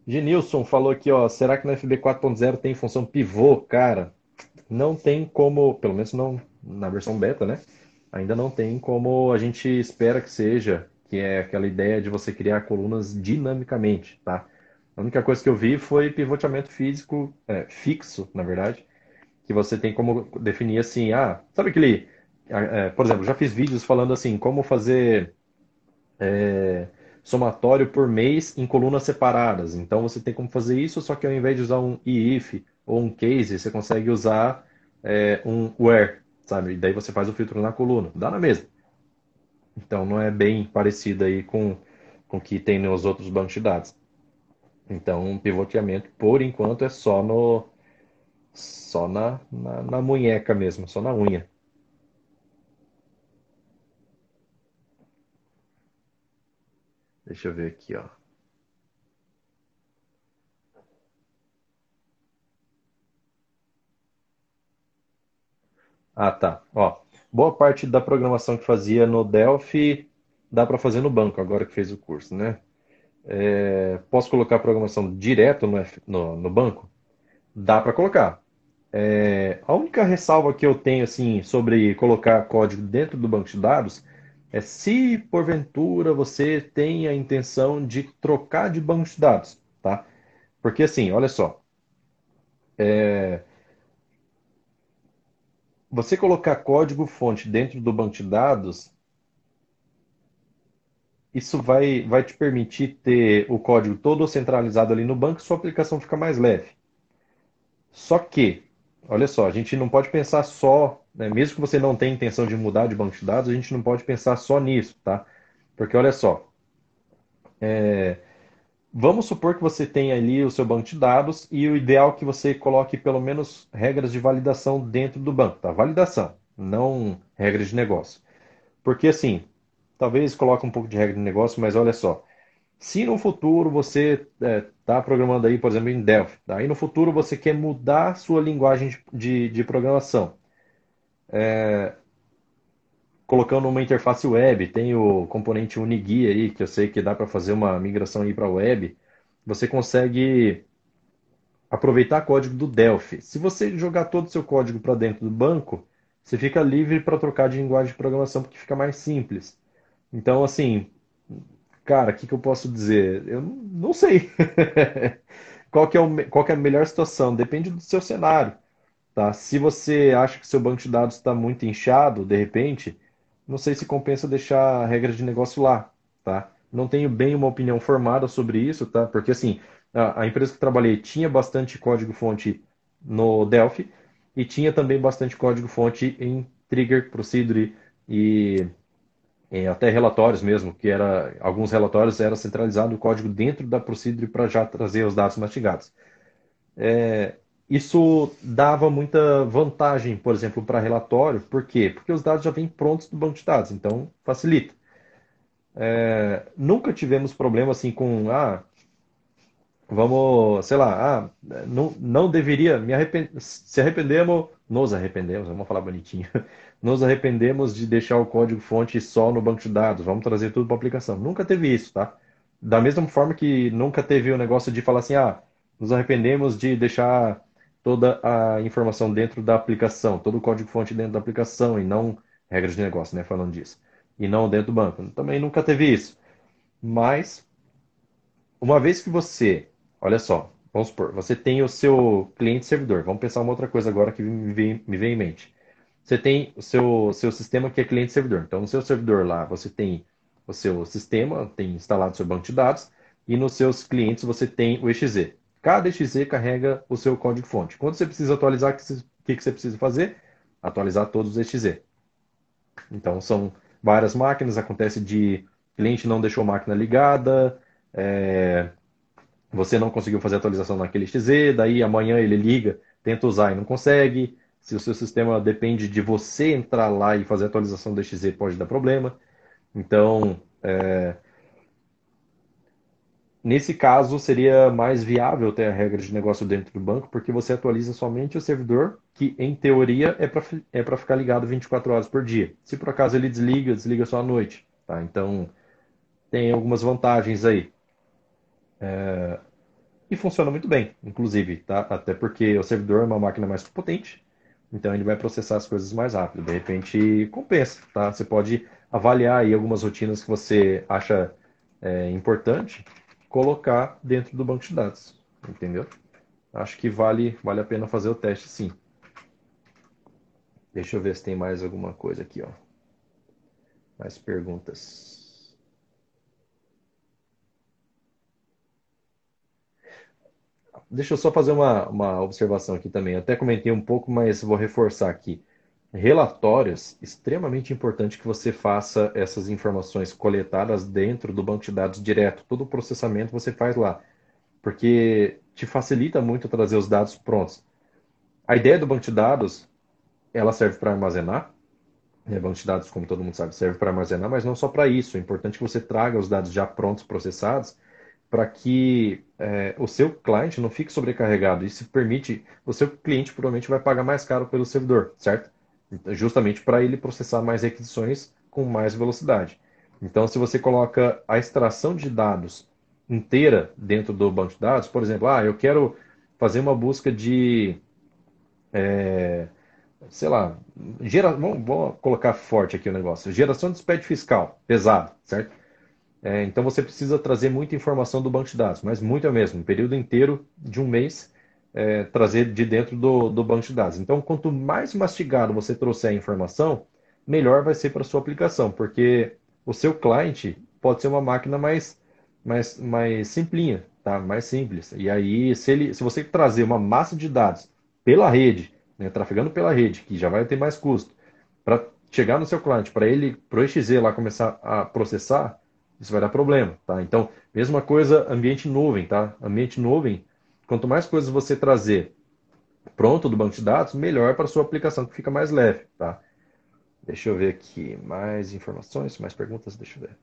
Genilson falou aqui, ó, será que no FB 4.0 tem função pivô? Cara, não tem como, pelo menos não na versão beta, né? Ainda não tem como a gente espera que seja, que é aquela ideia de você criar colunas dinamicamente, tá? A única coisa que eu vi foi pivoteamento físico, é, fixo, na verdade, que você tem como definir assim, ah, sabe aquele, é, por exemplo, já fiz vídeos falando assim, como fazer é, somatório por mês em colunas separadas. Então você tem como fazer isso, só que ao invés de usar um if ou um case, você consegue usar é, um where, sabe? E daí você faz o filtro na coluna. Dá na mesma. Então não é bem parecido aí com o que tem nos outros bancos de dados. Então, pivoteamento, por enquanto, é só no só na, na, na munheca mesmo, só na unha. Deixa eu ver aqui, ó. Ah, tá. Ó, boa parte da programação que fazia no Delphi dá para fazer no banco, agora que fez o curso, né? É, posso colocar a programação direto no, no, no banco? Dá para colocar. É, a única ressalva que eu tenho assim sobre colocar código dentro do banco de dados é se porventura você tem a intenção de trocar de banco de dados, tá? Porque assim, olha só, é, você colocar código fonte dentro do banco de dados isso vai, vai te permitir ter o código todo centralizado ali no banco, sua aplicação fica mais leve. Só que, olha só, a gente não pode pensar só, né, mesmo que você não tenha intenção de mudar de banco de dados, a gente não pode pensar só nisso, tá? Porque olha só, é, vamos supor que você tenha ali o seu banco de dados e o ideal é que você coloque pelo menos regras de validação dentro do banco, tá? Validação, não regras de negócio. Porque assim, talvez coloque um pouco de regra de negócio, mas olha só. Se no futuro você está é, tá programando aí, por exemplo, em Delphi, tá? aí no futuro você quer mudar sua linguagem de, de, de programação, é, colocando uma interface web, tem o componente Unigui aí, que eu sei que dá para fazer uma migração aí para web, você consegue aproveitar código do Delphi. Se você jogar todo o seu código para dentro do banco, você fica livre para trocar de linguagem de programação porque fica mais simples. Então, assim, cara, o que, que eu posso dizer? Eu não sei. qual, que é o, qual que é a melhor situação? Depende do seu cenário. Tá? Se você acha que seu banco de dados está muito inchado, de repente, não sei se compensa deixar a regra de negócio lá. Tá? Não tenho bem uma opinião formada sobre isso, tá? porque assim, a, a empresa que trabalhei tinha bastante código-fonte no Delphi e tinha também bastante código-fonte em Trigger, Procedure e em até relatórios mesmo, que era alguns relatórios era centralizado o código dentro da Procedure para já trazer os dados mastigados. É, isso dava muita vantagem, por exemplo, para relatório. Por quê? Porque os dados já vêm prontos do banco de dados, então facilita. É, nunca tivemos problema assim com, ah, vamos, sei lá, ah, não, não deveria, me arrepend... se arrependemos, nos arrependemos, vamos falar bonitinho, nos arrependemos de deixar o código fonte só no banco de dados, vamos trazer tudo para a aplicação. Nunca teve isso, tá? Da mesma forma que nunca teve o negócio de falar assim, ah, nos arrependemos de deixar toda a informação dentro da aplicação, todo o código fonte dentro da aplicação e não regras de negócio, né, falando disso. E não dentro do banco. Também nunca teve isso. Mas, uma vez que você, olha só, vamos supor, você tem o seu cliente servidor. Vamos pensar uma outra coisa agora que me vem, me vem em mente você tem o seu, seu sistema que é cliente-servidor. Então, no seu servidor lá, você tem o seu sistema, tem instalado o seu banco de dados, e nos seus clientes você tem o EXZ. Cada EXZ carrega o seu código-fonte. Quando você precisa atualizar, o que, que você precisa fazer? Atualizar todos os EXZ. Então, são várias máquinas, acontece de cliente não deixou a máquina ligada, é, você não conseguiu fazer atualização naquele EXZ, daí amanhã ele liga, tenta usar e não consegue, se o seu sistema depende de você entrar lá e fazer atualização do XZ, pode dar problema. Então, é... nesse caso, seria mais viável ter a regra de negócio dentro do banco, porque você atualiza somente o servidor, que em teoria é para é ficar ligado 24 horas por dia. Se por acaso ele desliga, desliga só à noite. Tá? Então, tem algumas vantagens aí. É... E funciona muito bem, inclusive, tá? Até porque o servidor é uma máquina mais potente, então ele vai processar as coisas mais rápido. De repente compensa, tá? Você pode avaliar aí algumas rotinas que você acha é, importante colocar dentro do banco de dados, entendeu? Acho que vale, vale a pena fazer o teste sim. Deixa eu ver se tem mais alguma coisa aqui, ó. Mais perguntas. Deixa eu só fazer uma, uma observação aqui também. até comentei um pouco, mas vou reforçar aqui. Relatórios, extremamente importante que você faça essas informações coletadas dentro do banco de dados direto. Todo o processamento você faz lá, porque te facilita muito trazer os dados prontos. A ideia do banco de dados, ela serve para armazenar. Né? Banco de dados, como todo mundo sabe, serve para armazenar, mas não só para isso. É importante que você traga os dados já prontos, processados, para que é, o seu cliente não fique sobrecarregado. Isso permite, o seu cliente provavelmente vai pagar mais caro pelo servidor, certo? justamente para ele processar mais requisições com mais velocidade. Então, se você coloca a extração de dados inteira dentro do banco de dados, por exemplo, ah, eu quero fazer uma busca de, é, sei lá, gera, vamos, vamos, colocar forte aqui o negócio, geração de SPED fiscal, pesado, certo? É, então você precisa trazer muita informação do banco de dados, mas muita mesmo, um período inteiro de um mês é, trazer de dentro do, do banco de dados. Então, quanto mais mastigado você trouxer a informação, melhor vai ser para a sua aplicação, porque o seu cliente pode ser uma máquina mais, mais, mais simplinha, tá? mais simples. E aí, se, ele, se você trazer uma massa de dados pela rede, né, trafegando pela rede, que já vai ter mais custo, para chegar no seu cliente, para ele, para o EXZ lá começar a processar, isso vai dar problema, tá? Então, mesma coisa, ambiente nuvem, tá? Ambiente nuvem, Quanto mais coisas você trazer pronto do banco de dados, melhor para sua aplicação, que fica mais leve, tá? Deixa eu ver aqui mais informações, mais perguntas, deixa eu ver.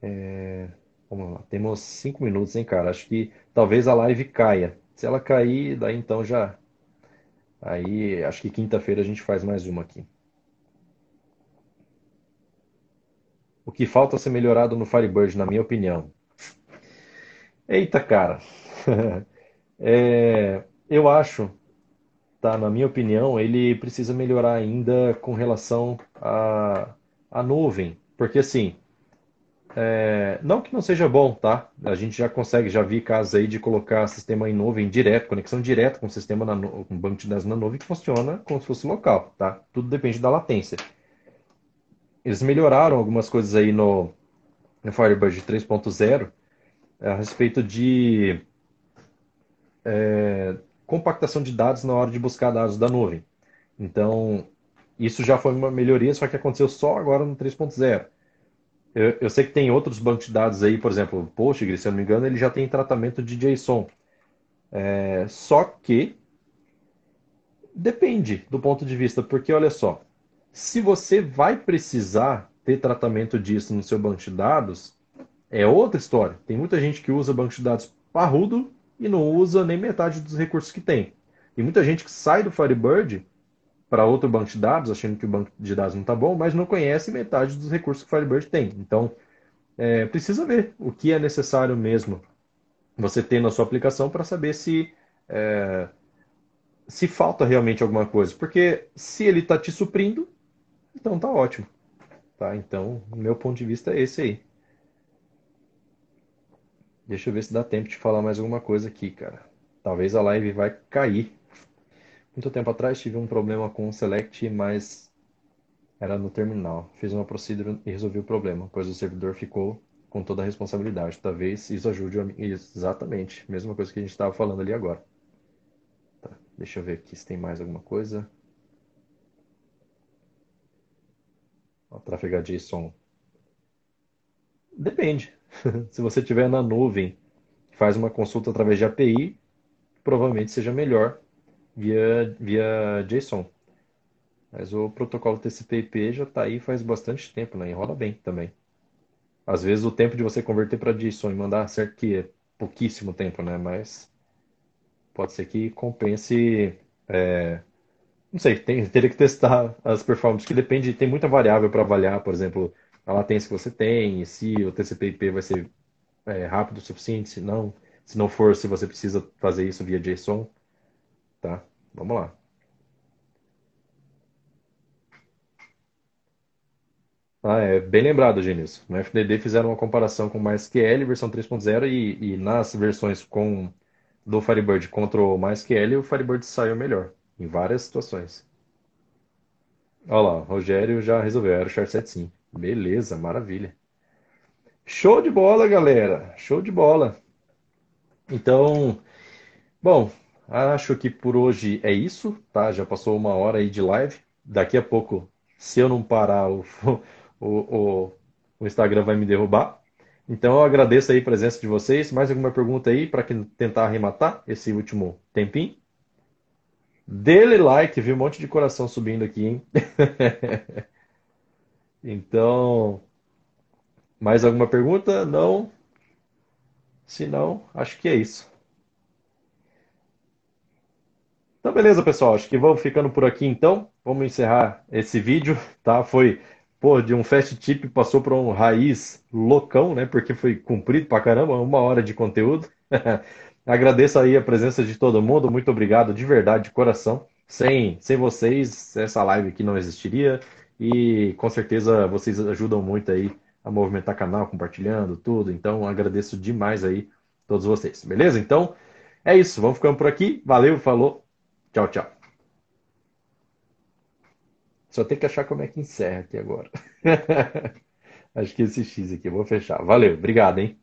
É... Vamos lá, temos cinco minutos, hein, cara? Acho que talvez a live caia. Se ela cair, daí então já. Aí, acho que quinta-feira a gente faz mais uma aqui. O que falta ser melhorado no Firebird, na minha opinião? Eita, cara. É, eu acho, tá, na minha opinião, ele precisa melhorar ainda com relação à, à nuvem. Porque assim, é, não que não seja bom, tá? A gente já consegue, já vi casos aí de colocar sistema em nuvem direto, conexão direta com o sistema na, com banco de dados na nuvem que funciona como se fosse local, tá? Tudo depende da latência. Eles melhoraram algumas coisas aí no, no Firebird 3.0 é, a respeito de é, compactação de dados na hora de buscar dados da nuvem. Então, isso já foi uma melhoria, só que aconteceu só agora no 3.0. Eu, eu, sei que tem outros bancos de dados aí, por exemplo, Postgres, se eu não me engano, ele já tem tratamento de JSON. É, só que depende do ponto de vista, porque olha só, se você vai precisar ter tratamento disso no seu banco de dados, é outra história. Tem muita gente que usa banco de dados parrudo e não usa nem metade dos recursos que tem. Tem muita gente que sai do Firebird para outro banco de dados, achando que o banco de dados não está bom, mas não conhece metade dos recursos que o Firebird tem. Então, é, precisa ver o que é necessário mesmo você ter na sua aplicação para saber se é, se falta realmente alguma coisa. Porque se ele está te suprindo, então tá ótimo. Tá? Então, meu ponto de vista é esse aí. Deixa eu ver se dá tempo de falar mais alguma coisa aqui, cara. Talvez a live vai cair. Muito tempo atrás tive um problema com o Select, mas era no terminal. Fiz uma procedure e resolvi o problema, pois o servidor ficou com toda a responsabilidade. Talvez isso ajude a... Exatamente. Mesma coisa que a gente estava falando ali agora. Tá, deixa eu ver aqui se tem mais alguma coisa. Trafegar JSON. Depende. Se você tiver na nuvem, faz uma consulta através de API, provavelmente seja melhor via, via JSON. Mas o protocolo TCP/IP já está aí faz bastante tempo, né? Enrola bem também. Às vezes o tempo de você converter para JSON e mandar, certo que é pouquíssimo tempo, né? Mas pode ser que compense. É... Não sei, tem, teria que testar as performances, que depende, tem muita variável para avaliar, por exemplo, a latência que você tem, se o TCP/IP vai ser é, rápido o suficiente, se não, se não for, se você precisa fazer isso via JSON, tá? Vamos lá. Ah, é bem lembrado, Genilson. No FDD fizeram uma comparação com o MySQL versão 3.0 e, e nas versões com do Firebird contra o MySQL, o Firebird saiu melhor em várias situações. Olha lá, Rogério já resolveu, era o Char7 sim. Beleza, maravilha. Show de bola, galera. Show de bola. Então, bom, acho que por hoje é isso, tá? Já passou uma hora aí de live. Daqui a pouco, se eu não parar, o, o, o, o Instagram vai me derrubar. Então eu agradeço aí a presença de vocês. Mais alguma pergunta aí para tentar arrematar esse último tempinho? Dele like, viu? Um monte de coração subindo aqui, hein? então, mais alguma pergunta? Não? Se não, acho que é isso. Então, beleza, pessoal. Acho que vamos ficando por aqui então. Vamos encerrar esse vídeo, tá? Foi pô, de um fast tip passou para um raiz loucão, né? Porque foi cumprido pra caramba, uma hora de conteúdo. Agradeço aí a presença de todo mundo, muito obrigado de verdade, de coração. Sem, sem vocês, essa live aqui não existiria e com certeza vocês ajudam muito aí a movimentar canal, compartilhando tudo. Então agradeço demais aí todos vocês, beleza? Então é isso, vamos ficando por aqui. Valeu, falou, tchau, tchau. Só tem que achar como é que encerra aqui agora. Acho que esse X aqui, vou fechar. Valeu, obrigado, hein?